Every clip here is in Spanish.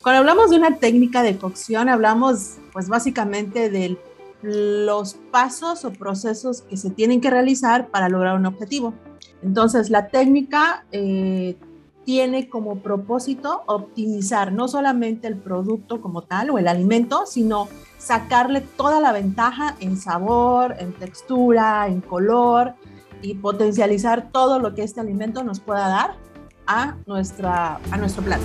Cuando hablamos de una técnica de cocción, hablamos pues básicamente de los pasos o procesos que se tienen que realizar para lograr un objetivo. Entonces, la técnica eh, tiene como propósito optimizar no solamente el producto como tal o el alimento, sino sacarle toda la ventaja en sabor, en textura, en color y potencializar todo lo que este alimento nos pueda dar a, nuestra, a nuestro plato.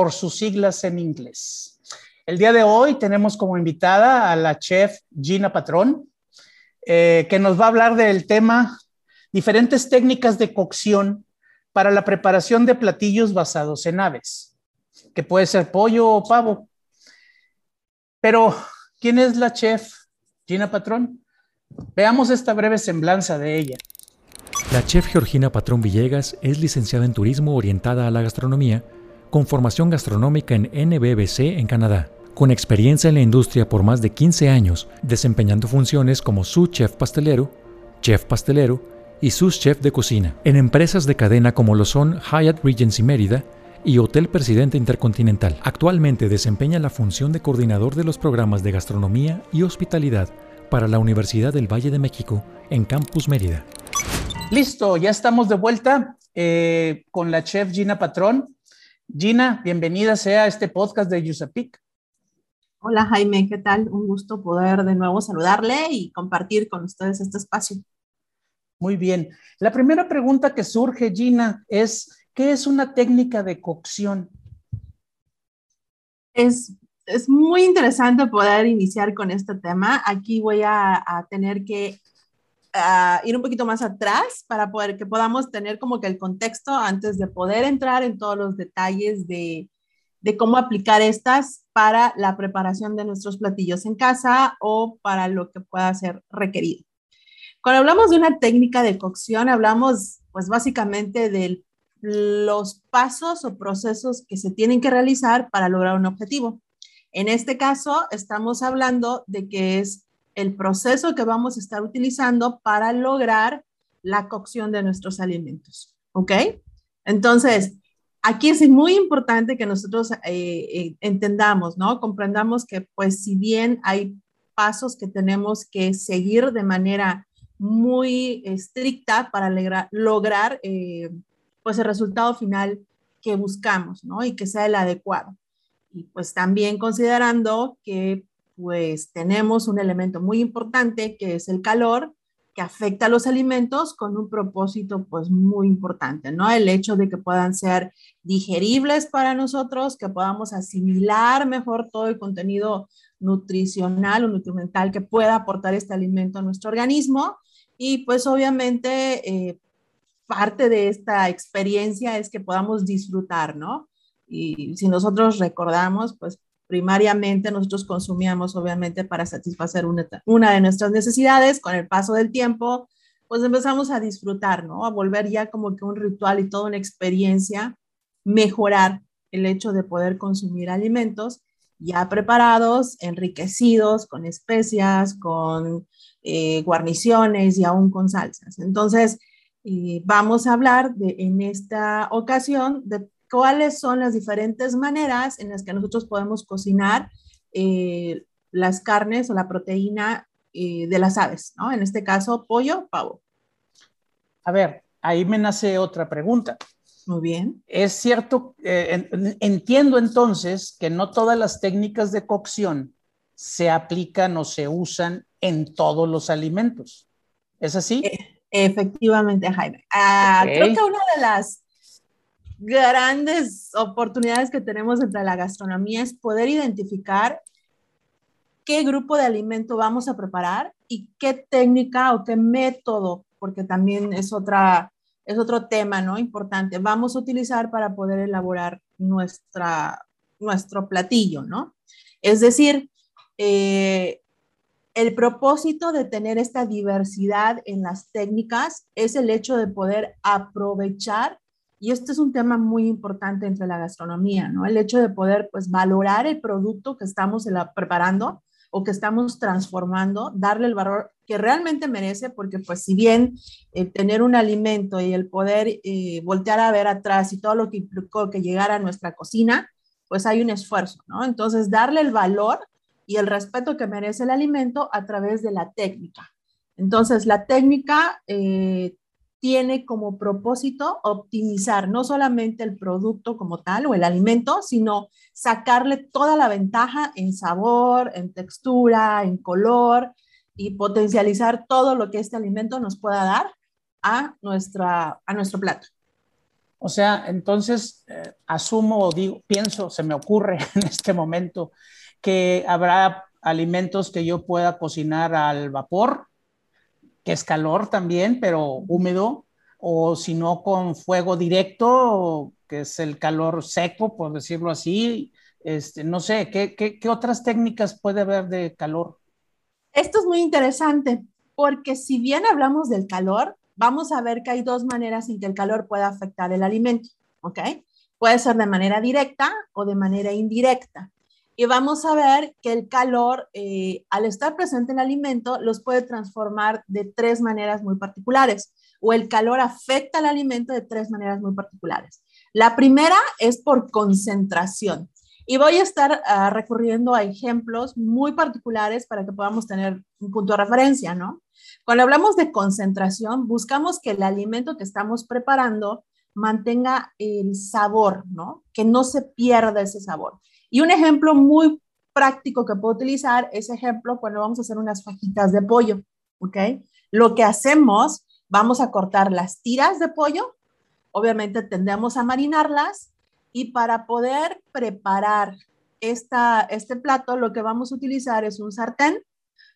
por sus siglas en inglés. El día de hoy tenemos como invitada a la chef Gina Patrón, eh, que nos va a hablar del tema diferentes técnicas de cocción para la preparación de platillos basados en aves, que puede ser pollo o pavo. Pero, ¿quién es la chef Gina Patrón? Veamos esta breve semblanza de ella. La chef Georgina Patrón Villegas es licenciada en turismo orientada a la gastronomía con formación gastronómica en NBBC en Canadá, con experiencia en la industria por más de 15 años, desempeñando funciones como sous chef pastelero, chef pastelero y sous chef de cocina, en empresas de cadena como lo son Hyatt Regency Mérida y Hotel Presidente Intercontinental. Actualmente desempeña la función de coordinador de los programas de gastronomía y hospitalidad para la Universidad del Valle de México en Campus Mérida. Listo, ya estamos de vuelta eh, con la chef Gina Patrón. Gina, bienvenida sea a este podcast de Yusapik. Hola Jaime, ¿qué tal? Un gusto poder de nuevo saludarle y compartir con ustedes este espacio. Muy bien. La primera pregunta que surge, Gina, es, ¿qué es una técnica de cocción? Es, es muy interesante poder iniciar con este tema. Aquí voy a, a tener que ir un poquito más atrás para poder que podamos tener como que el contexto antes de poder entrar en todos los detalles de, de cómo aplicar estas para la preparación de nuestros platillos en casa o para lo que pueda ser requerido. Cuando hablamos de una técnica de cocción, hablamos pues básicamente de los pasos o procesos que se tienen que realizar para lograr un objetivo. En este caso, estamos hablando de que es el proceso que vamos a estar utilizando para lograr la cocción de nuestros alimentos. ¿Ok? Entonces, aquí es muy importante que nosotros eh, eh, entendamos, ¿no? Comprendamos que, pues, si bien hay pasos que tenemos que seguir de manera muy estricta para lograr, eh, pues, el resultado final que buscamos, ¿no? Y que sea el adecuado. Y pues también considerando que pues tenemos un elemento muy importante que es el calor, que afecta a los alimentos con un propósito pues muy importante, ¿no? El hecho de que puedan ser digeribles para nosotros, que podamos asimilar mejor todo el contenido nutricional o nutrimental que pueda aportar este alimento a nuestro organismo. Y pues obviamente eh, parte de esta experiencia es que podamos disfrutar, ¿no? Y si nosotros recordamos, pues primariamente nosotros consumíamos obviamente para satisfacer una, una, de nuestras necesidades, con el paso del tiempo, pues empezamos a disfrutar, ¿no? A volver ya como que un ritual y toda una experiencia, mejorar el hecho de poder consumir alimentos ya preparados, enriquecidos con especias, con eh, guarniciones y aún con salsas. Entonces, eh, vamos a hablar de, en esta ocasión de cuáles son las diferentes maneras en las que nosotros podemos cocinar eh, las carnes o la proteína eh, de las aves, ¿no? En este caso, pollo, pavo. A ver, ahí me nace otra pregunta. Muy bien. Es cierto, eh, entiendo entonces que no todas las técnicas de cocción se aplican o se usan en todos los alimentos. ¿Es así? efectivamente, Jaime. Ah, creo que una de las grandes oportunidades que tenemos entre la gastronomía es poder identificar qué grupo de alimento vamos a preparar y qué técnica o qué método, porque también es otra es otro tema, ¿no? Importante. Vamos a utilizar para poder elaborar nuestra, nuestro platillo, ¿no? Es decir, eh, el propósito de tener esta diversidad en las técnicas es el hecho de poder aprovechar, y este es un tema muy importante entre la gastronomía, ¿no? El hecho de poder, pues, valorar el producto que estamos preparando o que estamos transformando, darle el valor que realmente merece, porque pues si bien eh, tener un alimento y el poder eh, voltear a ver atrás y todo lo que implicó que llegara a nuestra cocina, pues hay un esfuerzo, ¿no? Entonces, darle el valor y el respeto que merece el alimento a través de la técnica. Entonces, la técnica eh, tiene como propósito optimizar no solamente el producto como tal o el alimento, sino sacarle toda la ventaja en sabor, en textura, en color, y potencializar todo lo que este alimento nos pueda dar a, nuestra, a nuestro plato. O sea, entonces eh, asumo o digo, pienso, se me ocurre en este momento que habrá alimentos que yo pueda cocinar al vapor, que es calor también, pero húmedo, o si no con fuego directo, que es el calor seco, por decirlo así. Este, no sé, ¿qué, qué, qué otras técnicas puede haber de calor? Esto es muy interesante porque si bien hablamos del calor, vamos a ver que hay dos maneras en que el calor puede afectar el alimento, ¿ok? Puede ser de manera directa o de manera indirecta. Y vamos a ver que el calor, eh, al estar presente en el alimento, los puede transformar de tres maneras muy particulares, o el calor afecta al alimento de tres maneras muy particulares. La primera es por concentración. Y voy a estar uh, recurriendo a ejemplos muy particulares para que podamos tener un punto de referencia, ¿no? Cuando hablamos de concentración, buscamos que el alimento que estamos preparando mantenga el sabor, ¿no? Que no se pierda ese sabor. Y un ejemplo muy práctico que puedo utilizar es ejemplo cuando vamos a hacer unas fajitas de pollo, ¿ok? Lo que hacemos, vamos a cortar las tiras de pollo, obviamente tendemos a marinarlas y para poder preparar esta, este plato, lo que vamos a utilizar es un sartén.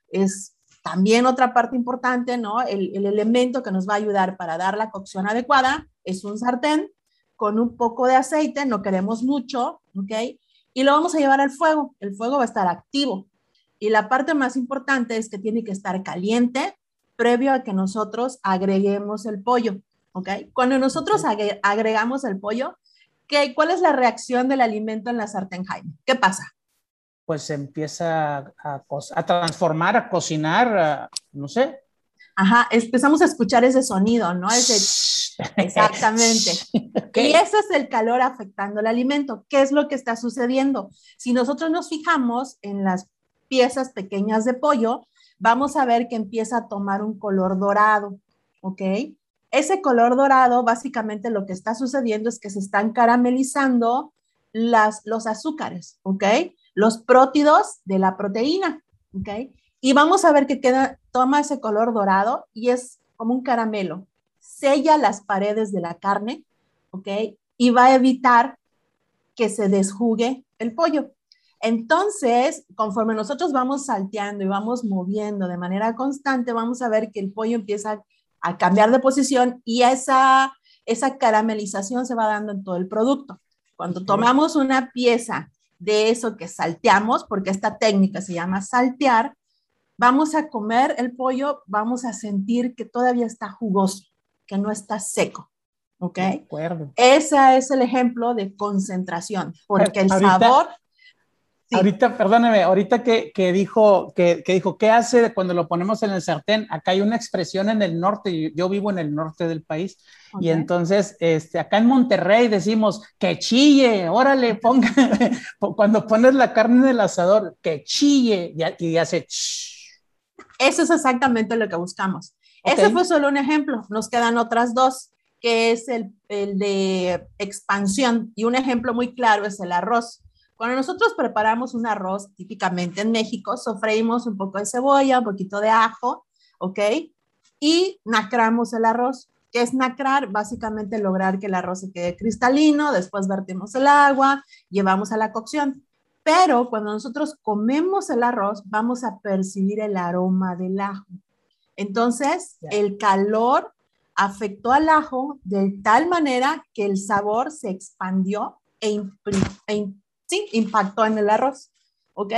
Es también otra parte importante, ¿no? El, el elemento que nos va a ayudar para dar la cocción adecuada es un sartén con un poco de aceite, no queremos mucho, ¿ok? Y lo vamos a llevar al fuego. El fuego va a estar activo. Y la parte más importante es que tiene que estar caliente previo a que nosotros agreguemos el pollo, ¿ok? Cuando nosotros agregamos el pollo, ¿Qué, ¿Cuál es la reacción del alimento en la sartén, Jaime? ¿Qué pasa? Pues se empieza a, a transformar, a cocinar, no sé. Ajá, empezamos a escuchar ese sonido, ¿no? Ese, exactamente. Y ese es el calor afectando el alimento. ¿Qué es lo que está sucediendo? Si nosotros nos fijamos en las piezas pequeñas de pollo, vamos a ver que empieza a tomar un color dorado, ¿ok? Ese color dorado, básicamente lo que está sucediendo es que se están caramelizando las, los azúcares, ¿ok? Los prótidos de la proteína, ¿ok? Y vamos a ver que queda, toma ese color dorado y es como un caramelo. Sella las paredes de la carne, ¿ok? Y va a evitar que se desjugue el pollo. Entonces, conforme nosotros vamos salteando y vamos moviendo de manera constante, vamos a ver que el pollo empieza a cambiar de posición y esa, esa caramelización se va dando en todo el producto. Cuando tomamos una pieza de eso que salteamos, porque esta técnica se llama saltear, vamos a comer el pollo, vamos a sentir que todavía está jugoso, que no está seco. ¿Ok? De acuerdo. Ese es el ejemplo de concentración, porque el sabor Ahorita, perdóneme, ahorita que, que dijo, que, que, dijo, ¿qué hace cuando lo ponemos en el sartén? Acá hay una expresión en el norte, yo vivo en el norte del país, y entonces, este, acá en Monterrey decimos, que chille, órale, ponga, cuando pones la carne en el asador, que chille, y, y hace Eso es exactamente lo que buscamos. Ese fue solo un ejemplo, nos quedan otras dos, que es el, el de expansión, y un ejemplo muy claro es el arroz cuando nosotros preparamos un arroz, típicamente en México, sofreímos un poco de cebolla, un poquito de ajo, ¿ok? Y nacramos el arroz. ¿Qué es nacrar? Básicamente lograr que el arroz se quede cristalino, después vertimos el agua, llevamos a la cocción. Pero cuando nosotros comemos el arroz, vamos a percibir el aroma del ajo. Entonces, el calor afectó al ajo de tal manera que el sabor se expandió e, e sí, impactó en el arroz. ¿Ok?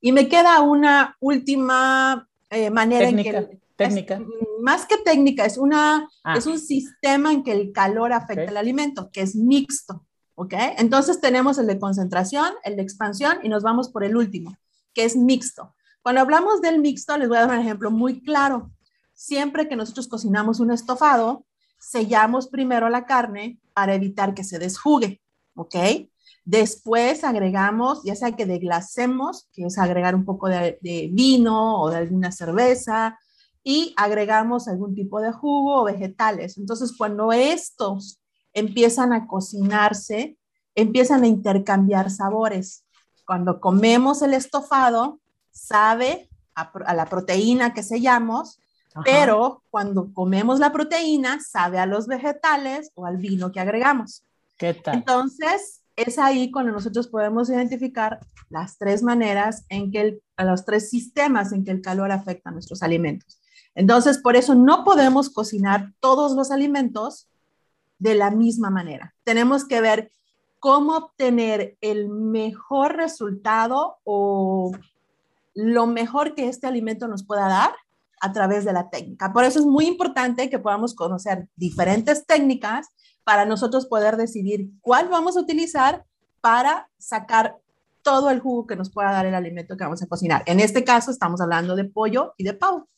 Y me queda una última eh, manera técnica, en que... Técnica. más que técnica, es, una, ah. es un sistema en que el calor afecta el alimento, que es mixto. ¿Ok? Entonces tenemos el de concentración, el de expansión y nos vamos por el último, que es mixto. Cuando hablamos del mixto, les voy a dar un ejemplo muy claro. Siempre que nosotros cocinamos un estofado, sellamos primero la carne para evitar que se desjugue, ¿ok? Después agregamos, ya sea que deglacemos, que es agregar un poco de, de, vino o de alguna cerveza, y agregamos algún tipo de jugo o vegetales. Entonces, cuando estos empiezan a cocinarse, empiezan a intercambiar sabores. Cuando comemos el estofado, sabe a, la proteína que sellamos, pero cuando comemos la proteína, sabe a los vegetales o al vino que agregamos. ¿Qué tal? Entonces, es ahí cuando nosotros podemos identificar las tres maneras en que el, los tres sistemas en que el calor afecta a nuestros alimentos. Entonces, por eso no podemos cocinar todos los alimentos de la misma manera. Tenemos que ver cómo obtener el mejor resultado o lo mejor que este alimento nos pueda dar a través de la técnica. Por eso es muy importante que podamos conocer diferentes técnicas para nosotros poder decidir cuál vamos a utilizar para sacar todo el jugo que nos pueda dar el alimento que vamos a cocinar. En este caso estamos hablando de pollo y de pavo.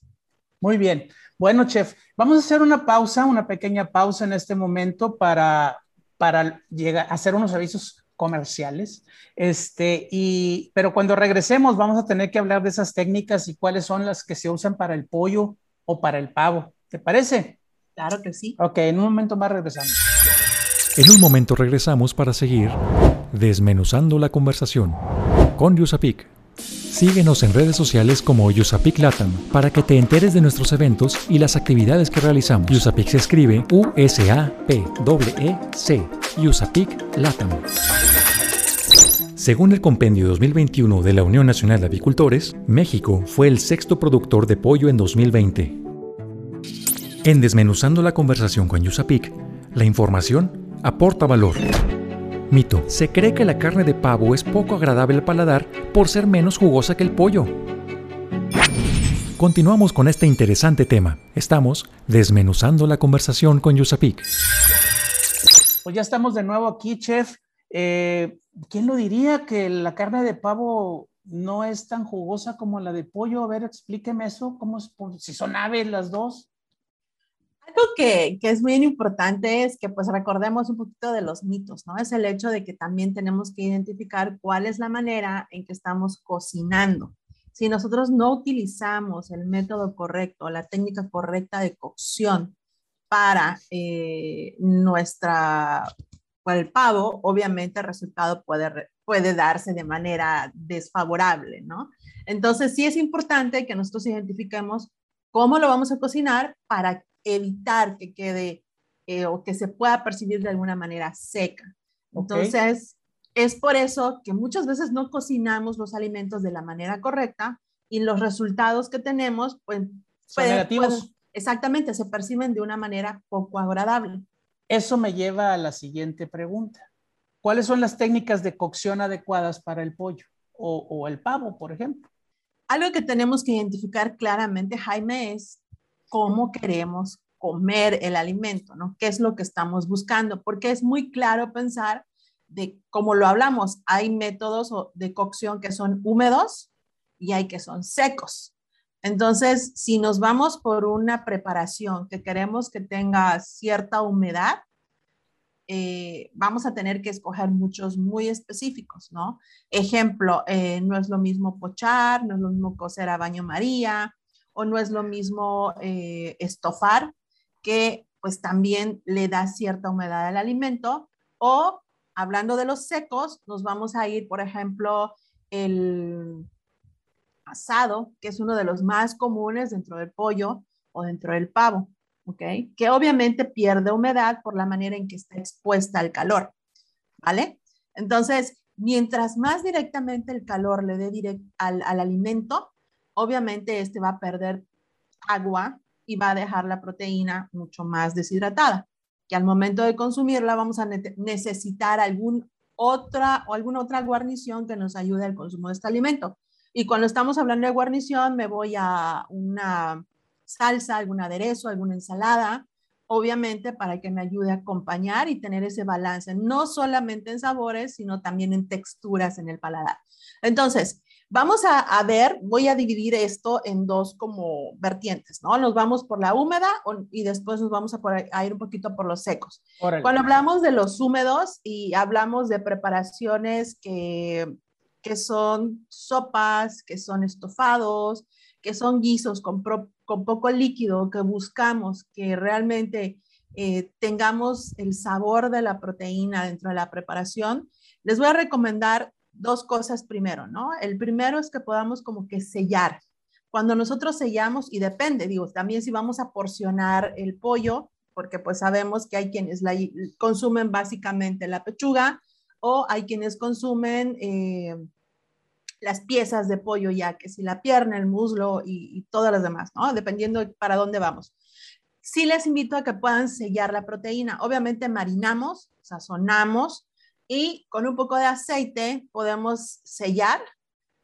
Muy bien. Bueno, chef, vamos a hacer una pausa, una pequeña pausa en este momento para, para llegar, hacer unos avisos comerciales. Este, y, pero cuando regresemos vamos a tener que hablar de esas técnicas y cuáles son las que se usan para el pollo o para el pavo. ¿Te parece? Claro que sí. Ok, en un momento más regresamos. En un momento regresamos para seguir desmenuzando la conversación con Yusapik. Síguenos en redes sociales como Yusapik Latam para que te enteres de nuestros eventos y las actividades que realizamos. Yusapik se escribe U-S-A-P-E-E-C. Yusapik Latam. Según el Compendio 2021 de la Unión Nacional de Avicultores, México fue el sexto productor de pollo en 2020. En Desmenuzando la conversación con Yusapik, la información aporta valor. Mito. Se cree que la carne de pavo es poco agradable al paladar por ser menos jugosa que el pollo. Continuamos con este interesante tema. Estamos desmenuzando la conversación con Yusapik. Pues ya estamos de nuevo aquí, chef. Eh, ¿Quién lo diría que la carne de pavo no es tan jugosa como la de pollo? A ver, explíqueme eso. ¿Cómo es, si son aves las dos? Algo que, que, es muy importante es que pues recordemos un poquito de los mitos, ¿no? Es el hecho de que también tenemos que identificar cuál es la manera en que estamos cocinando. Si nosotros no utilizamos el método correcto, la técnica correcta de cocción para eh, nuestra, para el pavo, obviamente el resultado puede, puede darse de manera desfavorable, ¿no? Entonces sí es importante que nosotros identifiquemos cómo lo vamos a cocinar para evitar que quede eh, o que se pueda percibir de alguna manera seca. Entonces, es por eso que muchas veces no cocinamos los alimentos de la manera correcta y los resultados que tenemos, pues, son negativos. exactamente, se perciben de una manera poco agradable. Eso me lleva a la siguiente pregunta. ¿Cuáles son las técnicas de cocción adecuadas para el pollo o, el pavo, por ejemplo? Algo que tenemos que identificar claramente, Jaime, es cómo queremos comer el alimento, ¿no? ¿Qué es lo que estamos buscando? Porque es muy claro pensar de, como lo hablamos, hay métodos de cocción que son húmedos y hay que son secos. Entonces, si nos vamos por una preparación que queremos que tenga cierta humedad, eh, vamos a tener que escoger muchos muy específicos, ¿no? Ejemplo, eh, no es lo mismo pochar, no es lo mismo cocer a baño María, o no es lo mismo eh, estofar, que pues también le da cierta humedad al alimento, o hablando de los secos, nos vamos a ir, por ejemplo, el que es uno de los más comunes dentro del pollo o dentro del pavo, ¿ok? Que obviamente pierde humedad por la manera en que está expuesta al calor, ¿vale? Entonces, mientras más directamente el calor le dé al, al alimento, obviamente este va a perder agua y va a dejar la proteína mucho más deshidratada, que al momento de consumirla vamos a necesitar algún otra o alguna otra guarnición que nos ayude al consumo de este alimento. Y cuando estamos hablando de guarnición, me voy a una salsa, algún aderezo, alguna ensalada, obviamente para que me ayude a acompañar y tener ese balance, no solamente en sabores, sino también en texturas en el paladar. Entonces, vamos a, ver, voy a dividir esto en dos como vertientes, ¿no? Nos vamos por la húmeda y después nos vamos a, ir un poquito por los secos. Cuando hablamos de los húmedos y hablamos de preparaciones que, que son sopas, que son estofados, que son guisos con, con poco líquido, que buscamos que realmente eh, tengamos el sabor de la proteína dentro de la preparación, les voy a recomendar dos cosas primero, ¿no? El primero es que podamos como que sellar. Cuando nosotros sellamos, y depende, digo, también si vamos a porcionar el pollo, porque pues sabemos que hay quienes consumen básicamente la pechuga o hay quienes consumen eh, las piezas de pollo ya, que si la pierna, el muslo y, todas las demás, ¿no? Dependiendo para dónde vamos. Sí les invito a que puedan sellar la proteína. Obviamente marinamos, sazonamos y con un poco de aceite podemos sellar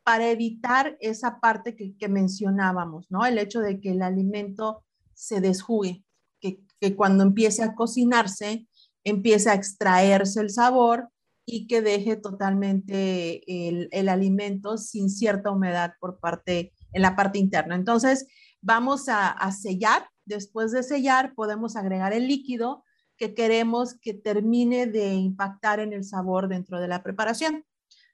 para evitar esa parte que, mencionábamos, ¿no? El hecho de que el alimento se desjugue, que, que cuando empiece a cocinarse, empiece a extraerse el sabor y que deje totalmente el, alimento sin cierta humedad por parte, en la parte interna. Entonces, vamos a, sellar. Después de sellar, podemos agregar el líquido que queremos que termine de impactar en el sabor dentro de la preparación.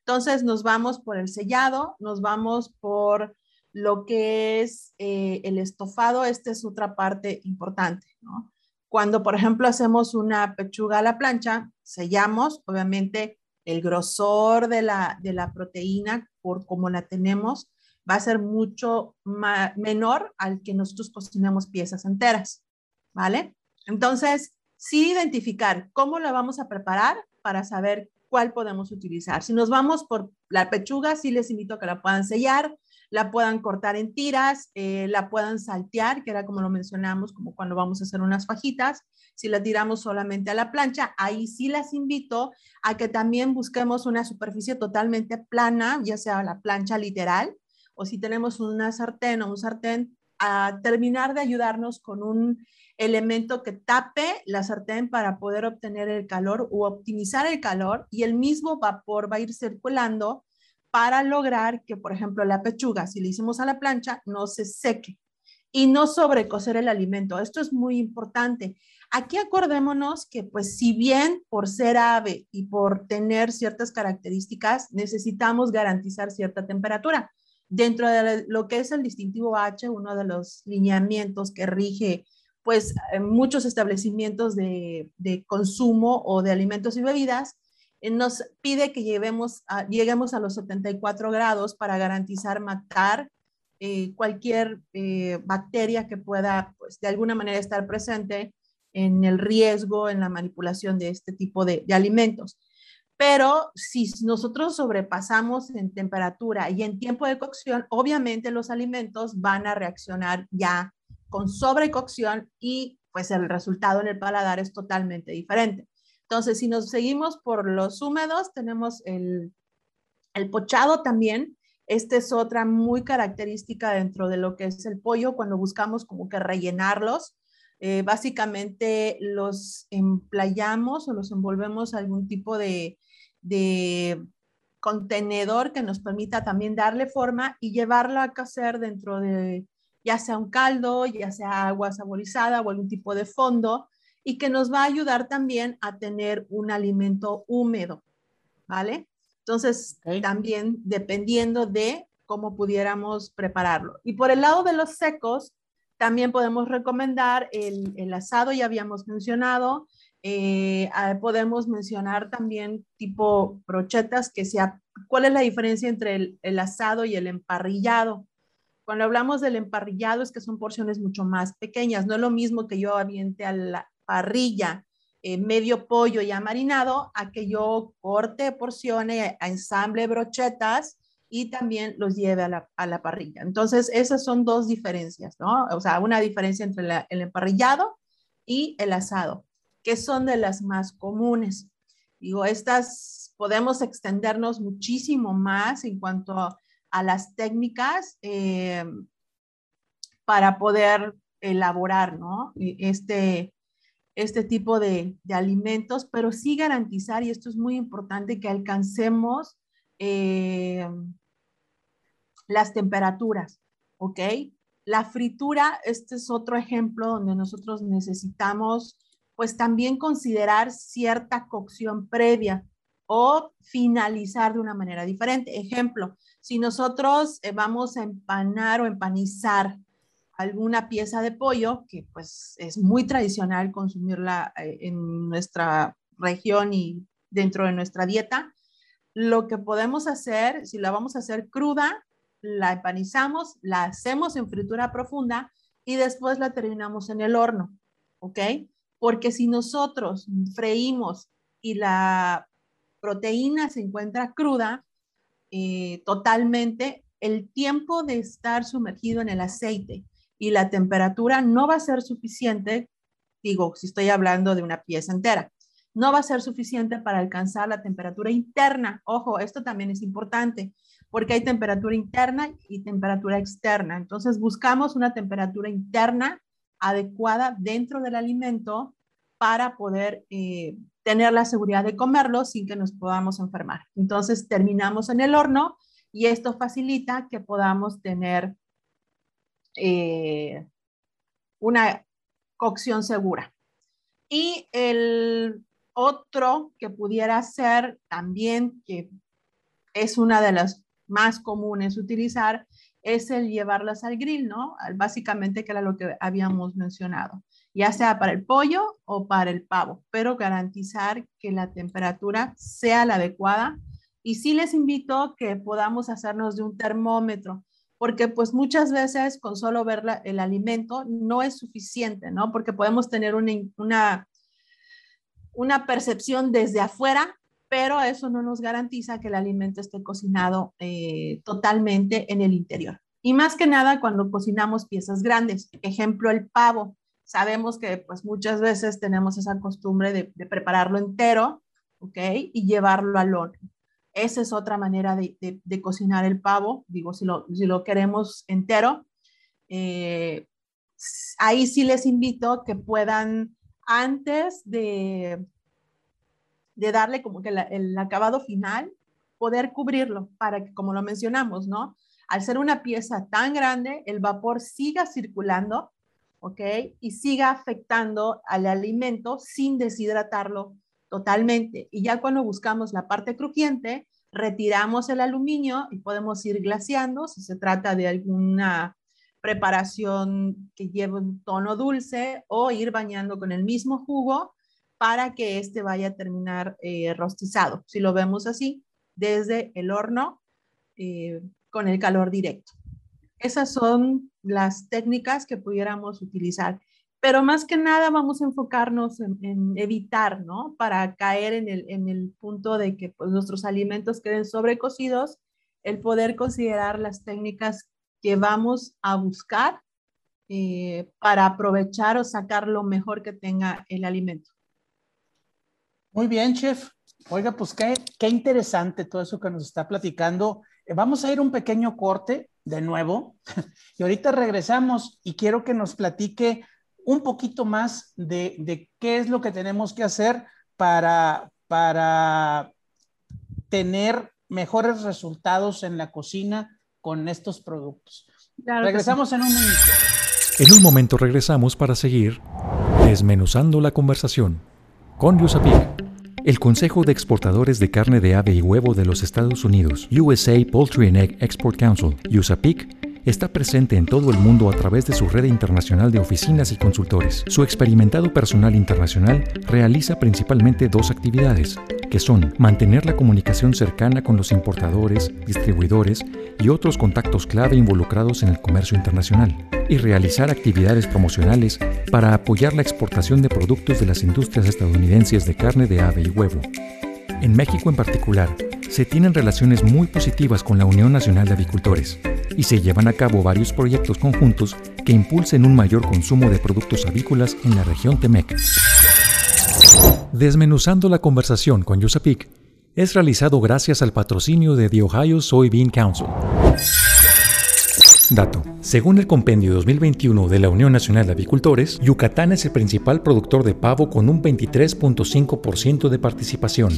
Entonces, nos vamos por el sellado, nos vamos por lo que es eh, el estofado. Esta es otra parte importante, ¿no? Cuando, por ejemplo, hacemos una pechuga a la plancha, sellamos, obviamente el grosor de la, de la proteína, por como la tenemos, va a ser mucho menor al que nosotros cocinemos piezas enteras, ¿vale? Entonces, sí identificar cómo la vamos a preparar para saber cuál podemos utilizar. Si nos vamos por la pechuga, sí les invito a que la puedan sellar, la puedan cortar en tiras, eh, la puedan saltear, que era como lo mencionamos, como cuando vamos a hacer unas fajitas. Si la tiramos solamente a la plancha, ahí sí las invito a que también busquemos una superficie totalmente plana, ya sea la plancha literal, o si tenemos una sartén o un sartén, a terminar de ayudarnos con un elemento que tape la sartén para poder obtener el calor o optimizar el calor y el mismo vapor va a ir circulando para lograr que, por ejemplo, la pechuga, si le hicimos a la plancha, no se seque y no sobrecocer el alimento. Esto es muy importante. Aquí acordémonos que, pues, si bien por ser ave y por tener ciertas características, necesitamos garantizar cierta temperatura. Dentro de lo que es el distintivo H, uno de los lineamientos que rige, pues, muchos establecimientos de, de consumo o de alimentos y bebidas, eh, nos pide que llevemos lleguemos a los 74 grados para garantizar matar eh, cualquier eh, bacteria que pueda, pues, de alguna manera estar presente en el riesgo, en la manipulación de este tipo de, de alimentos. Pero si nosotros sobrepasamos en temperatura y en tiempo de cocción, obviamente los alimentos van a reaccionar ya con sobrecocción y pues el resultado en el paladar es totalmente diferente. Entonces, si nos seguimos por los húmedos, tenemos el, el pochado también. Esta es otra muy característica dentro de lo que es el pollo cuando buscamos como que rellenarlos. Eh, básicamente los emplayamos o los envolvemos algún tipo de, de contenedor que nos permita también darle forma y llevarlo a cocer dentro de ya sea un caldo, ya sea agua saborizada o algún tipo de fondo y que nos va a ayudar también a tener un alimento húmedo, ¿vale? Entonces, también dependiendo de cómo pudiéramos prepararlo. Y por el lado de los secos, también podemos recomendar el, asado, ya habíamos mencionado, eh, ah, podemos mencionar también tipo brochetas, que sea, ¿cuál es la diferencia entre el, el, asado y el emparrillado? Cuando hablamos del emparrillado es que son porciones mucho más pequeñas, no es lo mismo que yo aviente al, parrilla eh, medio pollo ya marinado a que yo corte, porcione, ensamble brochetas y también los lleve a la, a la, parrilla. Entonces, esas son dos diferencias, ¿no? O sea, una diferencia entre el emparrillado y el asado, que son de las más comunes. Digo, estas podemos extendernos muchísimo más en cuanto a, las técnicas eh, para poder elaborar ¿no? E, este, este tipo de, alimentos, pero sí garantizar, y esto es muy importante, que alcancemos eh, las temperaturas, ¿ok? La fritura, este es otro ejemplo donde nosotros necesitamos pues también considerar cierta cocción previa o finalizar de una manera diferente. Ejemplo, si nosotros eh, vamos a empanar o empanizar alguna pieza de pollo, que pues es muy tradicional consumirla eh, en nuestra región y dentro de nuestra dieta, lo que podemos hacer, si la vamos a hacer cruda, la empanizamos, la hacemos en fritura profunda y después la terminamos en el horno, ¿ok? Porque si nosotros freímos y la proteína se encuentra cruda, eh, totalmente, el tiempo de estar sumergido en el aceite y la temperatura no va a ser suficiente, digo, si estoy hablando de una pieza entera, no va a ser suficiente para alcanzar la temperatura interna. Ojo, esto también es importante porque hay temperatura interna y temperatura externa. Entonces buscamos una temperatura interna adecuada dentro del alimento para poder eh, tener la seguridad de comerlo sin que nos podamos enfermar. Entonces terminamos en el horno y esto facilita que podamos tener eh, una cocción segura. Y el otro que pudiera ser también, que es una de las más comunes utilizar, es el llevarlas al grill, ¿no? Básicamente que era lo que habíamos mencionado, ya sea para el pollo o para el pavo, pero garantizar que la temperatura sea la adecuada. Y sí les invito que podamos hacernos de un termómetro porque pues muchas veces con solo ver el alimento no es suficiente, ¿no? Porque podemos tener una, una, percepción desde afuera, pero eso no nos garantiza que el alimento esté cocinado eh, totalmente en el interior. Y más que nada cuando cocinamos piezas grandes, ejemplo el pavo. Sabemos que pues muchas veces tenemos esa costumbre de, prepararlo entero, ¿ok? Y llevarlo al horno. Esa es otra manera de, cocinar el pavo, digo, si lo, si lo queremos entero. Eh, ahí sí les invito que puedan, antes de, de darle como que el acabado final, poder cubrirlo para que, como lo mencionamos, ¿no? Al ser una pieza tan grande, el vapor siga circulando, ¿ok? Y siga afectando al alimento sin deshidratarlo totalmente. Y ya cuando buscamos la parte crujiente, retiramos el aluminio y podemos ir glaciando si se trata de alguna preparación que lleve un tono dulce o ir bañando con el mismo jugo para que este vaya a terminar eh, rostizado, si lo vemos así, desde el horno eh, con el calor directo. Esas son las técnicas que pudiéramos utilizar pero más que nada vamos a enfocarnos en, evitar, ¿no? Para caer en el, en el punto de que pues, nuestros alimentos queden sobrecocidos, el poder considerar las técnicas que vamos a buscar eh, para aprovechar o sacar lo mejor que tenga el alimento. Muy bien, chef. Oiga, pues qué, qué interesante todo eso que nos está platicando. Eh, vamos a ir un pequeño corte de nuevo y ahorita regresamos y quiero que nos platique un poquito más de, qué es lo que tenemos que hacer para, para tener mejores resultados en la cocina con estos productos. regresamos en un momento. En un momento regresamos para seguir desmenuzando la conversación con Yusapik, el Consejo de Exportadores de Carne de Ave y Huevo de los Estados Unidos, USA Poultry and Egg Export Council, USAPIC, está presente en todo el mundo a través de su red internacional de oficinas y consultores. Su experimentado personal internacional realiza principalmente dos actividades, que son mantener la comunicación cercana con los importadores, distribuidores y otros contactos clave involucrados en el comercio internacional, y realizar actividades promocionales para apoyar la exportación de productos de las industrias estadounidenses de carne de ave y huevo. En México en particular, se tienen relaciones muy positivas con la Unión Nacional de Avicultores, y se llevan a cabo varios proyectos conjuntos que impulsen un mayor consumo de productos avícolas en la región Temec. Desmenuzando la conversación con Yusapik, es realizado gracias al patrocinio de The Ohio Soybean Council. Dato. Según el compendio 2021 de la Unión Nacional de Avicultores, Yucatán es el principal productor de pavo con un 23.5% de participación.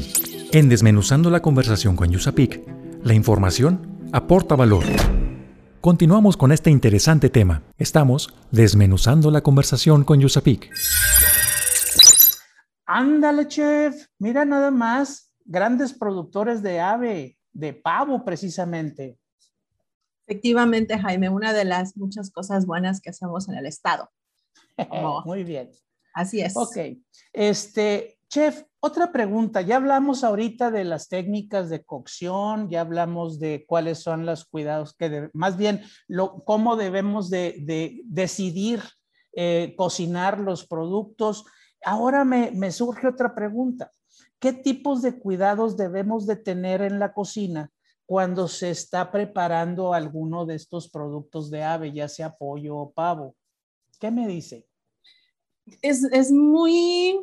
En Desmenuzando la conversación con Yusapik, la información aporta valor. Continuamos con este interesante tema. Estamos desmenuzando la conversación con Yusapik. Ándale, chef. Mira nada más, grandes productores de ave, de pavo precisamente. Efectivamente, Jaime, una de las muchas cosas buenas que hacemos en el estado. Muy bien. Así es. Ok. Este, chef, otra pregunta. Ya hablamos ahorita de las técnicas de cocción, ya hablamos de cuáles son los cuidados que, más bien, lo, cómo debemos de, decidir eh, cocinar los productos. Ahora me, me surge otra pregunta. ¿Qué tipos de cuidados debemos de tener en la cocina cuando se está preparando alguno de estos productos de ave, ya sea pollo o pavo. ¿Qué me dice? Es, muy,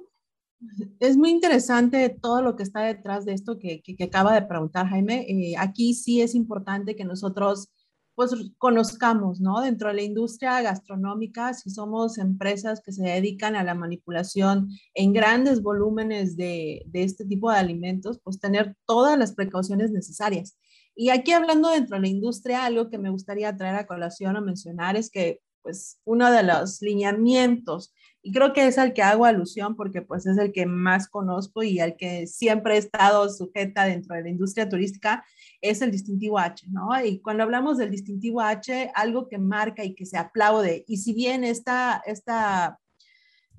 es muy interesante todo lo que está detrás de esto que, acaba de preguntar Jaime. Eh, aquí sí es importante que nosotros pues conozcamos, ¿no? Dentro de la industria gastronómica, si somos empresas que se dedican a la manipulación en grandes volúmenes de, de este tipo de alimentos, pues tener todas las precauciones necesarias. Y aquí hablando dentro de la industria, algo que me gustaría traer a colación o mencionar es que pues uno de los lineamientos, y creo que es al que hago alusión porque pues es el que más conozco y al que siempre he estado sujeta dentro de la industria turística, es el distintivo H, ¿no? Y cuando hablamos del distintivo H, algo que marca y que se aplaude, y si bien esta, esta,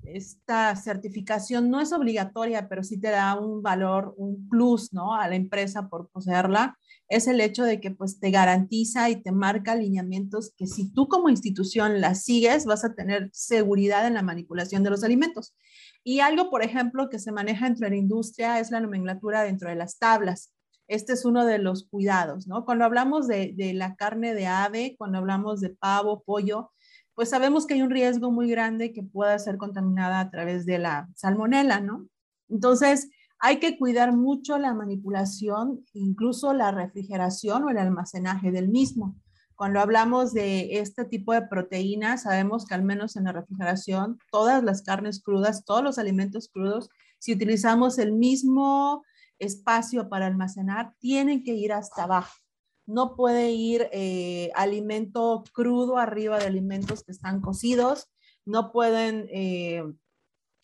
esta certificación no es obligatoria, pero sí te da un valor, un plus, ¿no? A la empresa por poseerla, es el hecho de que pues te garantiza y te marca alineamientos que si tú como institución las sigues, vas a tener seguridad en la manipulación de los alimentos. Y algo, por ejemplo, que se maneja dentro de la industria es la nomenclatura dentro de las tablas. Este es uno de los cuidados, ¿no? Cuando hablamos de, de la carne de ave, cuando hablamos de pavo, pollo, pues sabemos que hay un riesgo muy grande que pueda ser contaminada a través de la salmonela, ¿no? Entonces, hay que cuidar mucho la manipulación, incluso la refrigeración o el almacenaje del mismo. Cuando hablamos de este tipo de proteínas, sabemos que al menos en la refrigeración, todas las carnes crudas, todos los alimentos crudos, si utilizamos el mismo espacio para almacenar, tienen que ir hasta abajo. No puede ir eh, alimento crudo arriba de alimentos que están cocidos. No pueden eh,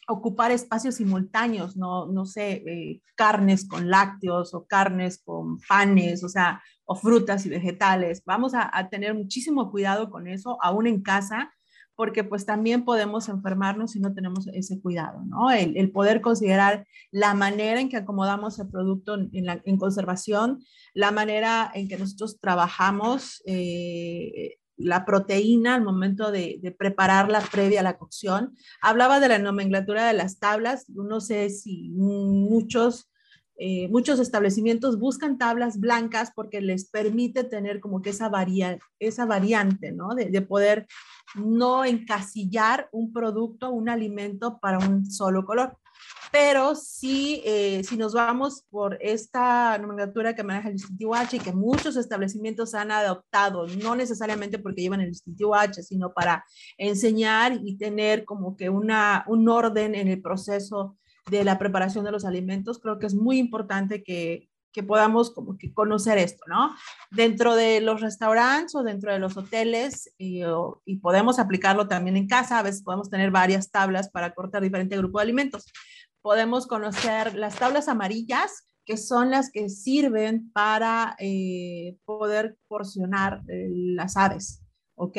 ocupar espacios simultáneos, no, no sé, eh, carnes con lácteos o carnes con panes, o sea, o frutas y vegetales. Vamos a, tener muchísimo cuidado con eso, aún en casa, porque pues también podemos enfermarnos si no tenemos ese cuidado, ¿no? El, poder considerar la manera en que acomodamos el producto en, conservación, la manera en que nosotros trabajamos, eh, la proteína al momento de, prepararla previa a la cocción. Hablaba de la nomenclatura de las tablas. No sé si muchos, eh, muchos establecimientos buscan tablas blancas porque les permite tener como que esa, esa variante, ¿no? de poder no encasillar un producto, un alimento para un solo color. Pero sí, eh, si nos vamos por esta nomenclatura que maneja el distintivo H y que muchos establecimientos han adoptado, no necesariamente porque llevan el distintivo H, sino para enseñar y tener como que una, un orden en el proceso de la preparación de los alimentos, creo que es muy importante que, que podamos como que conocer esto, ¿no? Dentro de los restaurantes o dentro de los hoteles y, y, podemos aplicarlo también en casa, a veces podemos tener varias tablas para cortar diferente grupo de alimentos podemos conocer las tablas amarillas, que son las que sirven para eh, poder porcionar eh, las aves, ¿ok?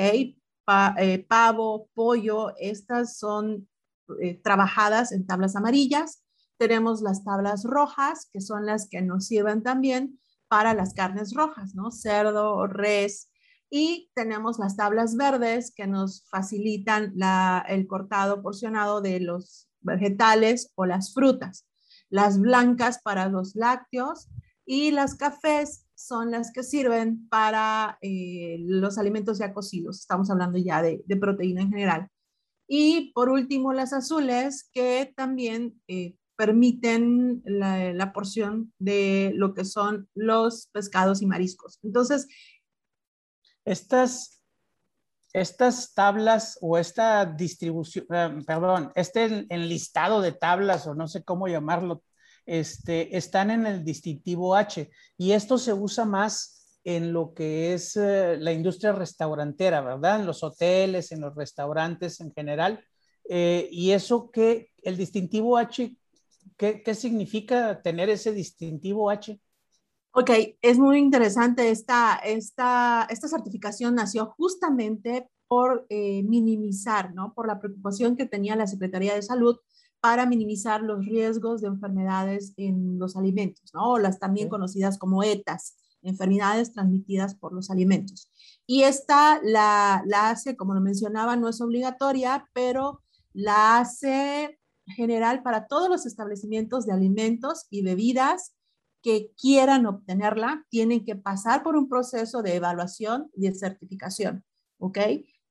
Eh, pavo, pollo, estas son trabajadas en tablas amarillas. Tenemos las tablas rojas, que son las que nos sirven también para las carnes rojas, ¿no? Cerdo, res. Y tenemos las tablas verdes que nos facilitan el cortado porcionado de los vegetales o las frutas. Las blancas para los lácteos y las cafés son las que sirven para eh, los alimentos ya cocidos. Estamos hablando ya de, proteína en general. Y por último, las azules que también eh, permiten la, porción de lo que son los pescados y mariscos. Entonces, estas, estas tablas o esta distribución, eh, perdón, este enlistado de tablas o no sé cómo llamarlo, este, están en el distintivo H y esto se usa más en lo que es eh, la industria restaurantera, ¿verdad? En los hoteles, en los restaurantes en general. Eh, y eso que el distintivo H ¿Qué, significa tener ese distintivo H? Ok, es muy interesante. Esta, esta, esta certificación nació justamente por eh, minimizar, ¿no? Por la preocupación que tenía la Secretaría de Salud para minimizar los riesgos de enfermedades en los alimentos, ¿no? O las también conocidas como ETAs, enfermedades transmitidas por los alimentos. Y esta la, la hace, como lo mencionaba, no es obligatoria, pero la hace general para todos los establecimientos de alimentos y bebidas que quieran obtenerla, tienen que pasar por un proceso de evaluación y de certificación, ¿ok?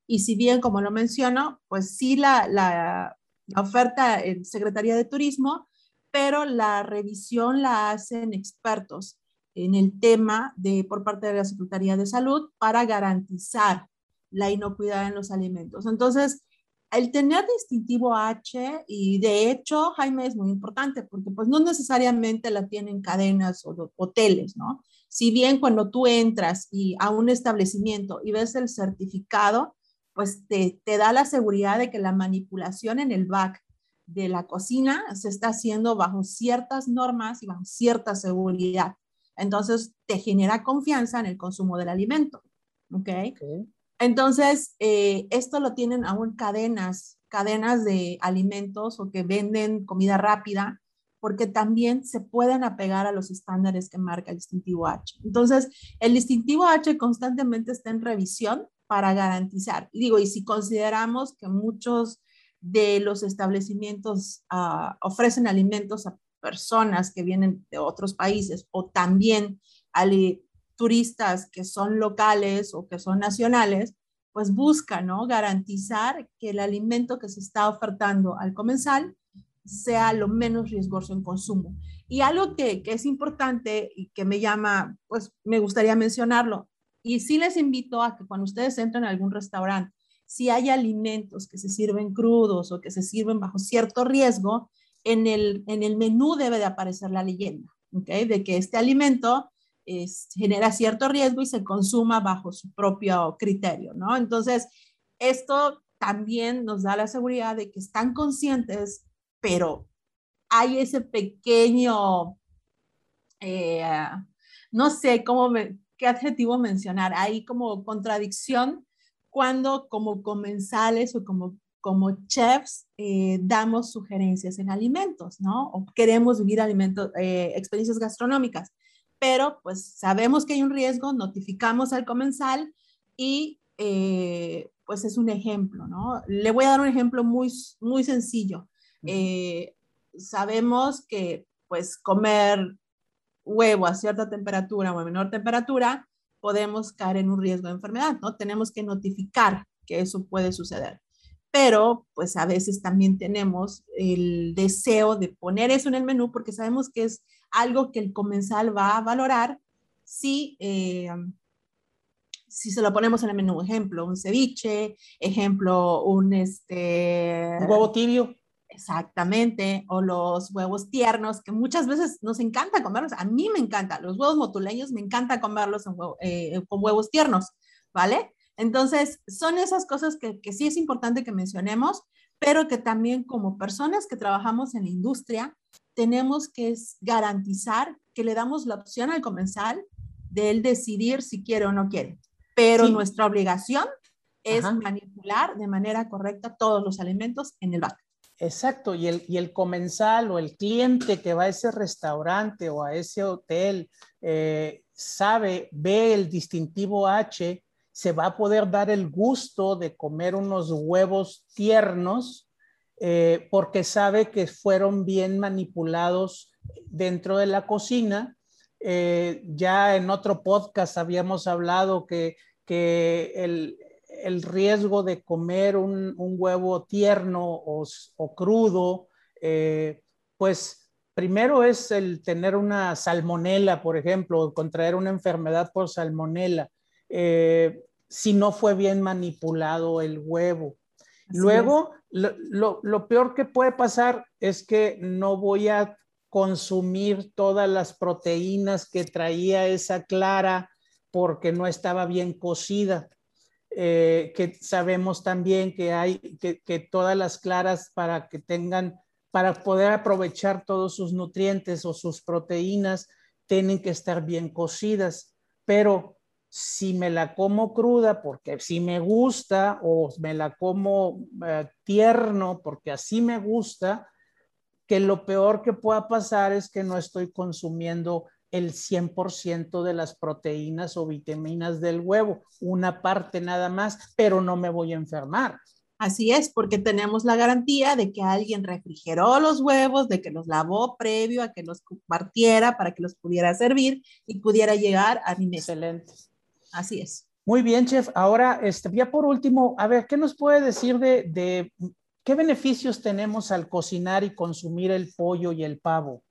Y si bien, como lo menciono, pues sí la, la, oferta en Secretaría de Turismo, pero la revisión la hacen expertos en el tema de, por parte de la Secretaría de Salud para garantizar la inocuidad en los alimentos. Entonces, el tener distintivo H, y de hecho, Jaime, es muy importante porque pues no necesariamente la tienen cadenas o hoteles, ¿no? Si bien cuando tú entras y a un establecimiento y ves el certificado, pues te, te da la seguridad de que la manipulación en el back de la cocina se está haciendo bajo ciertas normas y bajo cierta seguridad. Entonces, te genera confianza en el consumo del alimento. ¿Ok? okay. Entonces, eh, esto lo tienen aún cadenas, cadenas de alimentos o que venden comida rápida, porque también se pueden apegar a los estándares que marca el distintivo H. Entonces, el distintivo H constantemente está en revisión para garantizar. Digo, y si consideramos que muchos de los establecimientos ah, ofrecen alimentos a personas que vienen de otros países o también al turistas que son locales o que son nacionales, pues busca, ¿no? Garantizar que el alimento que se está ofertando al comensal sea lo menos riesgoso en consumo. Y algo que, que, es importante y que me llama, pues me gustaría mencionarlo, y sí les invito a que cuando ustedes entren a algún restaurante, si hay alimentos que se sirven crudos o que se sirven bajo cierto riesgo, en el, en el menú debe de aparecer la leyenda, ¿ok? De que este alimento genera cierto riesgo y se consuma bajo su propio criterio, ¿no? Entonces, esto también nos da la seguridad de que están conscientes, pero hay ese pequeño, eh, no sé cómo qué adjetivo mencionar, hay como contradicción cuando como comensales o como, como chefs eh, damos sugerencias en alimentos, ¿no? O queremos vivir alimentos, eh, experiencias gastronómicas pero pues sabemos que hay un riesgo, notificamos al comensal y eh, pues es un ejemplo, ¿no? Le voy a dar un ejemplo muy, muy sencillo. Eh, sabemos que pues comer huevo a cierta temperatura o a menor temperatura podemos caer en un riesgo de enfermedad, ¿no? Tenemos que notificar que eso puede suceder. Pero pues a veces también tenemos el deseo de poner eso en el menú porque sabemos que es algo que el comensal va a valorar si, eh, si se lo ponemos en el menú. Ejemplo, un ceviche, ejemplo, un, este, un huevo tibio. Exactamente, o los huevos tiernos, que muchas veces nos encanta comerlos. A mí me encanta, los huevos motuleños me encanta comerlos eh, con huevos tiernos, ¿vale? Entonces, son esas cosas que, que sí es importante que mencionemos, pero que también como personas que trabajamos en la industria, tenemos que garantizar que le damos la opción al comensal de él decidir si quiere o no quiere. Pero nuestra obligación es manipular de manera correcta todos los alimentos en el back. Exacto, y el, y el comensal o el cliente que va a ese restaurante o a ese hotel eh, sabe, ve el distintivo H, se va a poder dar el gusto de comer unos huevos tiernos eh, porque sabe que fueron bien manipulados dentro de la cocina. Eh, ya en otro podcast habíamos hablado que, el, riesgo de comer un, huevo tierno o, crudo, eh, pues primero es el tener una salmonela, por ejemplo, o contraer una enfermedad por salmonela, si no fue bien manipulado el huevo. Luego, lo, lo, peor que puede pasar es que no voy a consumir todas las proteínas que traía esa clara porque no estaba bien cocida. Eh, que sabemos también que hay que, que, todas las claras para que tengan, para poder aprovechar todos sus nutrientes o sus proteínas, tienen que estar bien cocidas. Pero si me la como cruda porque si me gusta o me la como eh, tierno porque así me gusta, que lo peor que pueda pasar es que no estoy consumiendo el 100% de las proteínas o vitaminas del huevo, una parte nada más, pero no me voy a enfermar. Así es, porque tenemos la garantía de que alguien refrigeró los huevos, de que los lavó previo a que los partiera para que los pudiera servir y pudiera llegar a mi mesa. Excelente. Así es. Muy bien, chef. Ahora, este, ya por último, a ver, ¿qué nos puede decir de, de qué beneficios tenemos al cocinar y consumir el pollo y el pavo?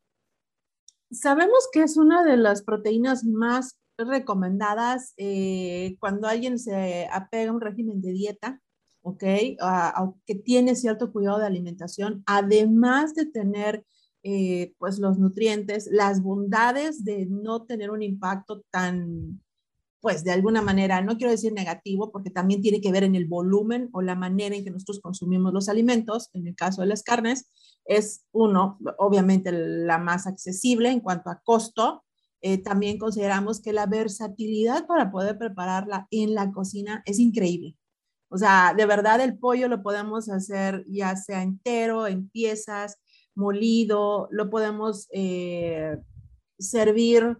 Sabemos que es una de las proteínas más recomendadas eh, cuando alguien se apega a un régimen de dieta, ¿ok? Aunque tiene cierto cuidado de alimentación, además de tener eh, pues los nutrientes, las bondades de no tener un impacto tan pues de alguna manera, no quiero decir negativo, porque también tiene que ver en el volumen o la manera en que nosotros consumimos los alimentos, en el caso de las carnes, es uno, obviamente la más accesible en cuanto a costo. Eh, también consideramos que la versatilidad para poder prepararla en la cocina es increíble. O sea, de verdad el pollo lo podemos hacer ya sea entero, en piezas, molido, lo podemos eh, servir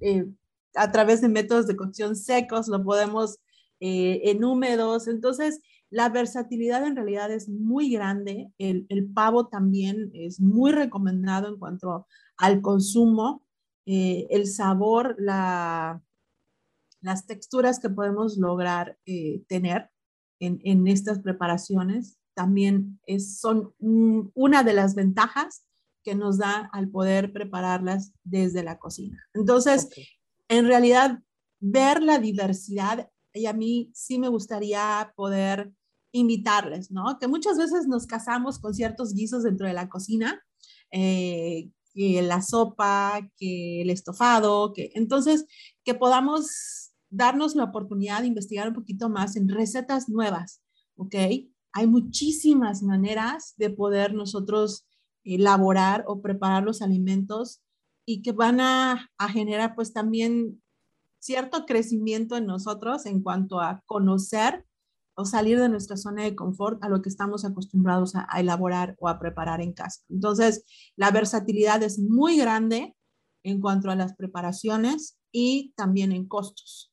eh, a través de métodos de cocción secos, lo podemos eh, en húmedos. Entonces, la versatilidad en realidad es muy grande. El, pavo también es muy recomendado en cuanto al consumo. Eh, el sabor, la, las texturas que podemos lograr eh, tener en, en, estas preparaciones también es, son una de las ventajas que nos da al poder prepararlas desde la cocina. Entonces, en realidad ver la diversidad y a mí sí me gustaría poder invitarles, ¿no? Que muchas veces nos casamos con ciertos guisos dentro de la cocina, eh, que la sopa, que el estofado, que entonces que podamos darnos la oportunidad de investigar un poquito más en recetas nuevas, ¿ok? Hay muchísimas maneras de poder nosotros elaborar o preparar los alimentos y que van a, generar pues también cierto crecimiento en nosotros en cuanto a conocer o salir de nuestra zona de confort a lo que estamos acostumbrados a, elaborar o a preparar en casa. Entonces, la versatilidad es muy grande en cuanto a las preparaciones y también en costos.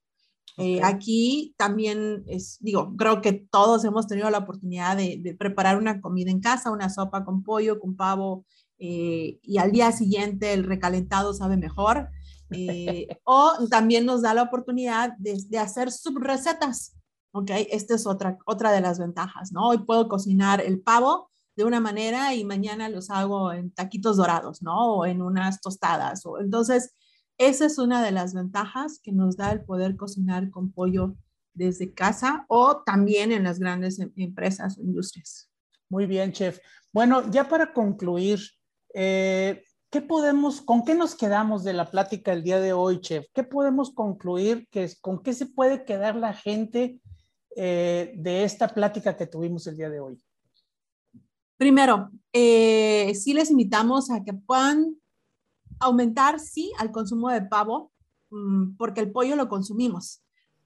Eh, aquí también es, digo, creo que todos hemos tenido la oportunidad de, de, preparar una comida en casa, una sopa con pollo, con pavo, eh, y al día siguiente el recalentado sabe mejor. Eh, o también nos da la oportunidad de, de hacer subrecetas. ¿ok? Esta es otra, otra de las ventajas, ¿no? Hoy puedo cocinar el pavo de una manera y mañana los hago en taquitos dorados, ¿no? O en unas tostadas. O, entonces, esa es una de las ventajas que nos da el poder cocinar con pollo desde casa o también en las grandes em, empresas o industrias. Muy bien, chef. Bueno, ya para concluir, eh, ¿qué podemos, con qué nos quedamos de la plática el día de hoy, chef? ¿Qué podemos concluir? Que, ¿Con qué se puede quedar la gente eh, de esta plática que tuvimos el día de hoy? Primero, eh, sí les invitamos a que puedan aumentar, sí, al consumo de pavo, mm, porque el pollo lo consumimos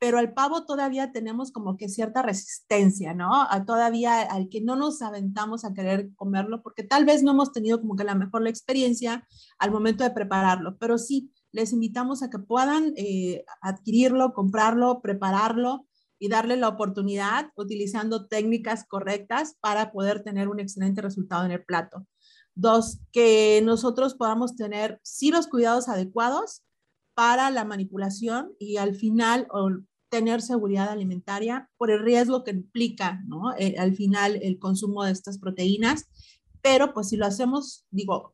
pero al pavo todavía tenemos como que cierta resistencia, ¿no? A todavía al que no nos aventamos a querer comerlo, porque tal vez no hemos tenido como que la mejor la experiencia al momento de prepararlo, pero sí, les invitamos a que puedan eh, adquirirlo, comprarlo, prepararlo y darle la oportunidad utilizando técnicas correctas para poder tener un excelente resultado en el plato. Dos, que nosotros podamos tener sí los cuidados adecuados para la manipulación y al final tener seguridad alimentaria por el riesgo que implica, ¿no? Eh, al final el consumo de estas proteínas, pero pues si lo hacemos, digo,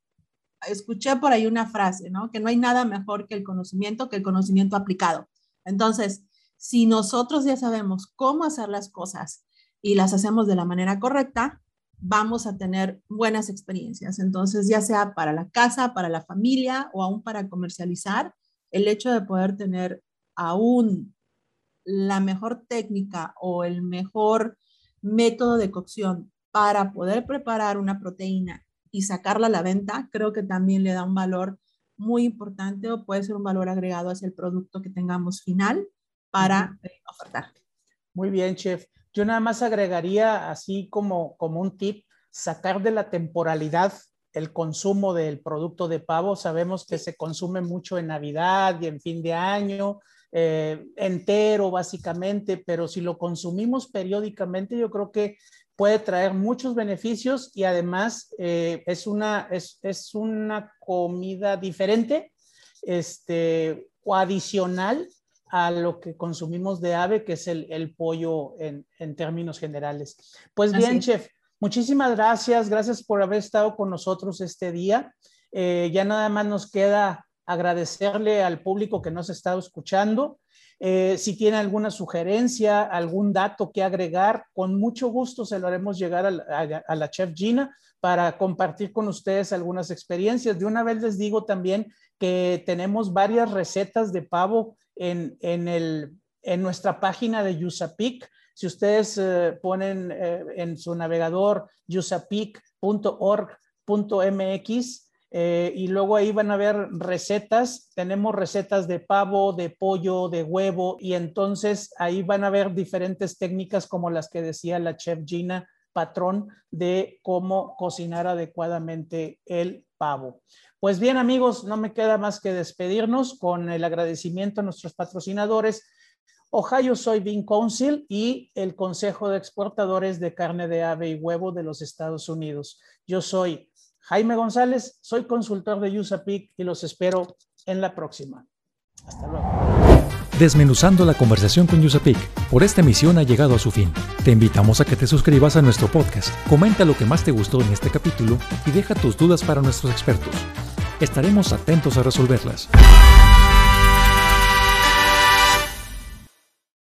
escuché por ahí una frase, ¿no? Que no hay nada mejor que el conocimiento, que el conocimiento aplicado. Entonces, si nosotros ya sabemos cómo hacer las cosas y las hacemos de la manera correcta, vamos a tener buenas experiencias. Entonces, ya sea para la casa, para la familia o aún para comercializar, el hecho de poder tener aún la mejor técnica o el mejor método de cocción para poder preparar una proteína y sacarla a la venta, creo que también le da un valor muy importante o puede ser un valor agregado hacia el producto que tengamos final para eh, ofertar. Muy bien, chef. Yo nada más agregaría así como, como un tip, sacar de la temporalidad el consumo del producto de pavo. Sabemos que se consume mucho en Navidad y en fin de año, eh, entero básicamente, pero si lo consumimos periódicamente, yo creo que puede traer muchos beneficios y además eh, es, una, es, es, una comida diferente este, o adicional a lo que consumimos de ave, que es el, el pollo en, en, términos generales. Pues bien, chef, muchísimas gracias, gracias por haber estado con nosotros este día. Eh, ya nada más nos queda agradecerle al público que nos ha estado escuchando. Eh, si tiene alguna sugerencia, algún dato que agregar, con mucho gusto se lo haremos llegar a la, chef Gina para compartir con ustedes algunas experiencias. De una vez les digo también que tenemos varias recetas de pavo en, el, en nuestra página de Yusapic. Si ustedes eh, ponen eh, en su navegador yusapic.org.mx, eh, y luego ahí van a ver recetas. Tenemos recetas de pavo, de pollo, de huevo y entonces ahí van a ver diferentes técnicas como las que decía la chef Gina Patrón de cómo cocinar adecuadamente el pavo. Pues bien amigos, no me queda más que despedirnos con el agradecimiento a nuestros patrocinadores. Ohio Soybean Council y el Consejo de Exportadores de Carne de Ave y Huevo de los Estados Unidos. Yo soy Jaime González, soy consultor de USAPIC y los espero en la próxima. Hasta luego. Desmenuzando la conversación con USAPIC, por esta emisión ha llegado a su fin. Te invitamos a que te suscribas a nuestro podcast, comenta lo que más te gustó en este capítulo y deja tus dudas para nuestros expertos. Estaremos atentos a resolverlas.